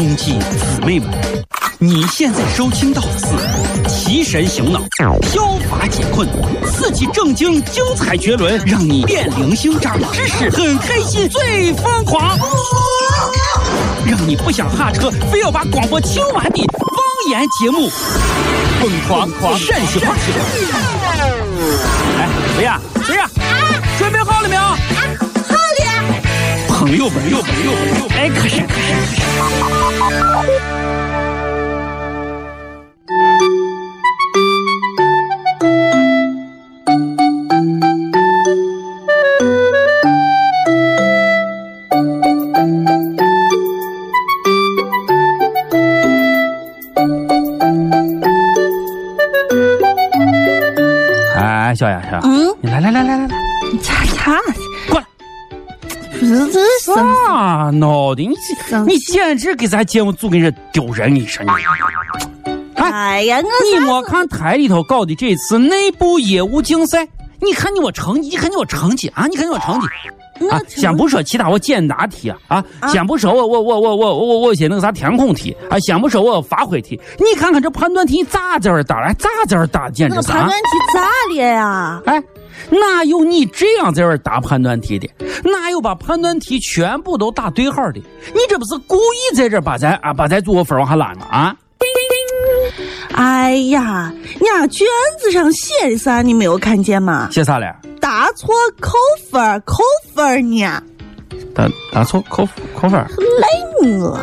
兄弟姊妹们，你现在收听到的是提神醒脑、消乏解困、刺激正经、精彩绝伦，让你变零星、长知识、很开心、最疯狂，让你不想下车，非要把广播听完的方言节目《疯狂狂陕西话》。哎，谁呀？谁呀？朋友们，朋友们，朋友们，哎，可是，可是，可是。哎，小丫头，嗯，你来来来来来来，你擦擦，过来。这这啥闹的？你你简直给咱节目组给人丢人！你说你。哎呀，我你没看台里头搞的这次内部业务竞赛？你看你我成绩，你看你我成绩啊！你看你我成绩啊！先不说其他我简答题啊啊！先不说我我我我我我我些那个啥填空题啊！先不说我发挥题，你看看这判断题咋在这打？咋在这打？简直是判断题咋了呀？哎。哪有你这样在这儿答判断题的？哪有把判断题全部都打对号的？你这不是故意在这儿把咱啊把咱组分往下拉吗？啊！哎呀，你那卷子上写的啥？你没有看见吗？写啥了？答错扣分，扣分呢？答答错扣扣分？累我。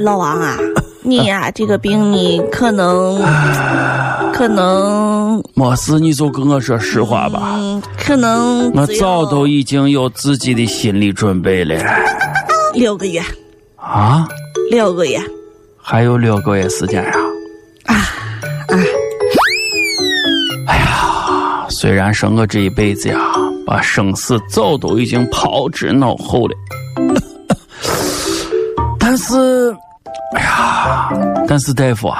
老王啊，你呀，这个病你可能，可能没事，你就跟我说实话吧。嗯可能我早都已经有自己的心理准备了。六个月啊，六个月，还有六个月时间呀。啊啊！哎呀，虽然说我这一辈子呀，把生死早都已经抛之脑后了，但是。哎呀，但是大夫啊，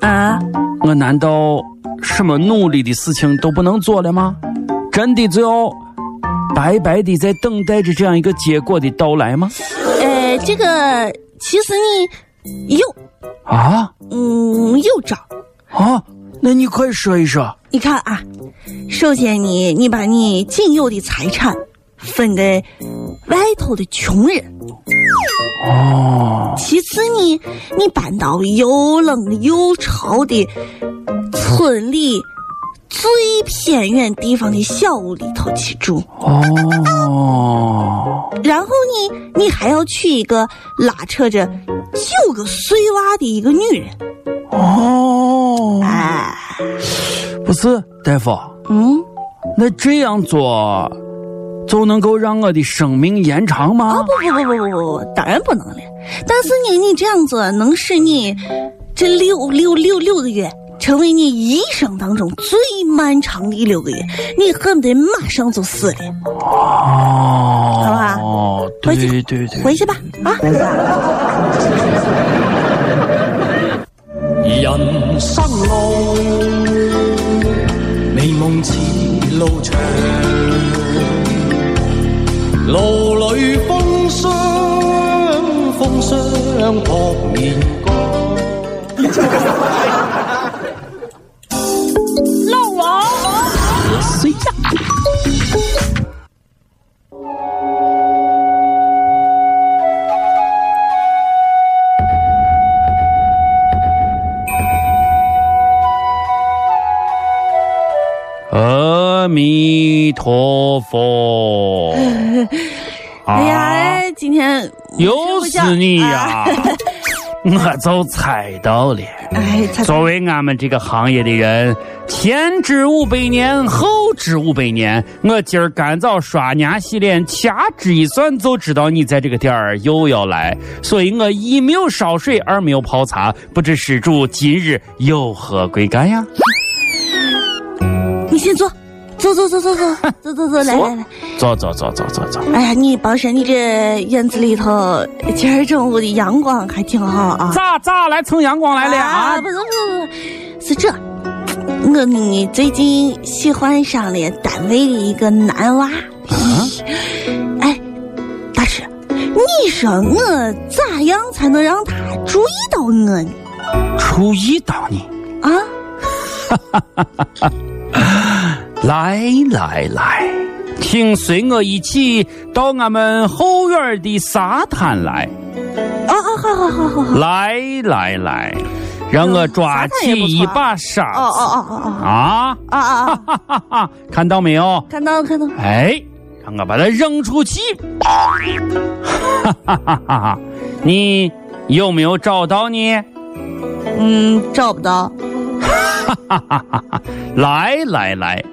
啊，我难道什么努力的事情都不能做了吗？真的就要白白的在等待着这样一个结果的到来吗？呃，这个其实你有啊，嗯，有招啊，那你快说一说。你看啊，首先你你把你仅有的财产分给外头的穷人。哦。其次呢，你搬到又冷又潮的村里最偏远地方的小屋里头去住。哦。然后呢，你还要娶一个拉扯着九个碎娃的一个女人。哦。哎。不是，大夫。嗯。那这样做。就能够让我的生命延长吗？啊不不不不不不，当然不能了。但是呢，你这样做能使你这六六六六个月成为你一生当中最漫长的六个月，你恨不得马上就死了。哦，好吧，哦，对对对，回去吧，啊。人生路，美梦似路长。路里风霜，风霜扑面干。老王，弥陀佛。哎呀，今天又是你呀！我就猜到了。哎，作为俺们这个行业的人，前知五百年，后知五百年。我今儿干早刷牙洗脸，掐指一算就知道你在这个点儿又要来，所以我一没有烧水，二没有泡茶，不知施主今日有何贵干呀？你先坐。走走走走走走走走，来来来，走走走走走走。哎呀，你保证你这院子里头今儿中午的阳光还挺好啊。咋咋来蹭阳光来了啊？不是不是不是，是这，我呢最近喜欢上了单位的一个男娃。哎，大师，你说我咋样才能让他注意到我呢？注意到你啊？来来来，请随我一起到俺们后院的沙滩来。啊啊，好好好好好。来来来，让我抓起一把沙子。哦哦哦哦哦。啊啊啊啊！哈哈哈！看到没有？看到看到。哎，让我把它扔出去。哈哈哈哈哈！你有没有找到呢？嗯，找不到。哈哈哈哈哈！来来来，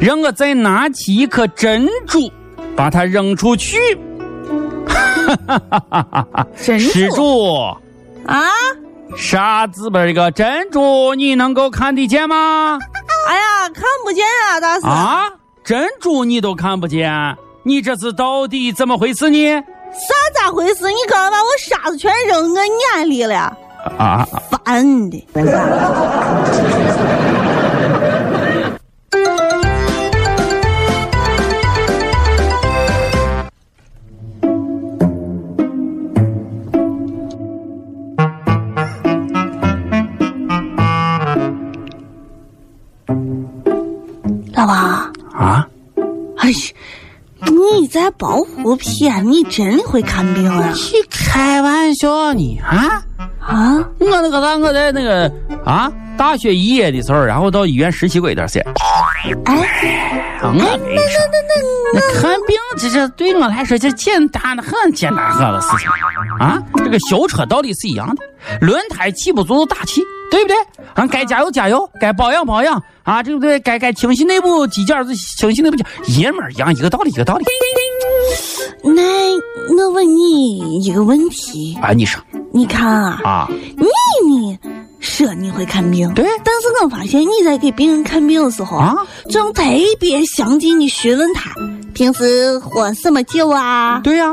让我再拿起一颗珍珠，把它扔出去。哈哈哈哈哈！施主啊，沙子边一个珍珠你能够看得见吗？哎呀，看不见啊，大师。啊，珍珠你都看不见，你这是到底怎么回事呢？啥咋回事？你刚刚把我沙子全扔我眼里了。啊！烦的。啊！哎呀，你在包胡骗？你真的会看病啊？你开玩笑呢？啊？啊！我那个啥，我在那个啊大学毕业的时候，然后到医院实习过一段时间。哎，我跟你说，那看病这这对我来说这简单的很，简单很的事情啊。这个修车道理是一样的，轮胎起不足打气，对不对？啊，该加油加油，该保养保养啊，对不对？该该清洗内部机件是清洗内部肌，爷们儿一样，一个道理，一个道理。那我问你一个问题啊，你说。你看啊，啊，你呢说你会看病，对，但是我发现你在给病人看病的时候啊，总特别详尽的询问他平时喝什么酒啊，对呀，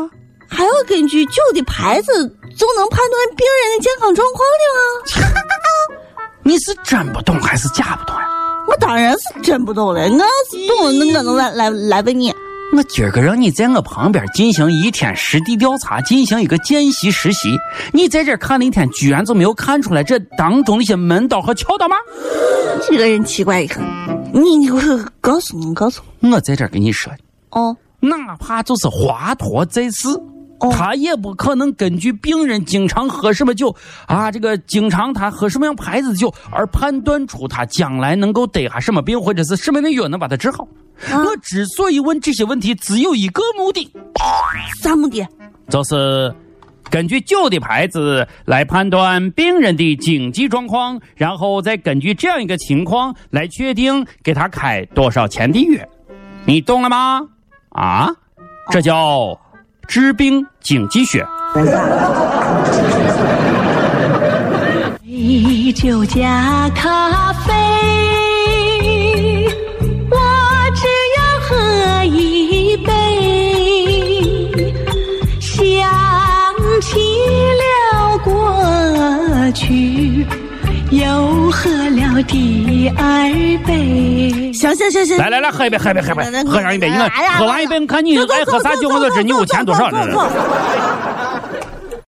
还要根据酒的牌子就能判断病人的健康状况的啊。你是真不懂还是假不懂呀？我当然是真不懂了，我要是懂，那我能来来来问你。我今儿个让你在我旁边进行一天实地调查，进行一个见习实习。你在这看了一天，居然就没有看出来这当中的一些门道和窍道吗？这个人奇怪一很，你你我告诉你，告诉我，我在这跟你说，哦，哪怕就是华佗在世，他也不可能根据病人经常喝什么酒啊，这个经常他喝什么样牌子的酒而判断出他将来能够得下什么病，或者是什么样的药能把他治好。我之所以问这些问题，只有一个目的，啥目的？就是根据酒的牌子来判断病人的经济状况，然后再根据这样一个情况来确定给他开多少钱的药。你懂了吗？啊，这叫治病经济学。酒加 康又喝了第二杯。行行行行，来来来，喝一杯，喝一杯，喝一杯，喝上一杯。你看，喝完一杯，你看你爱喝啥酒，我就知你有钱多少。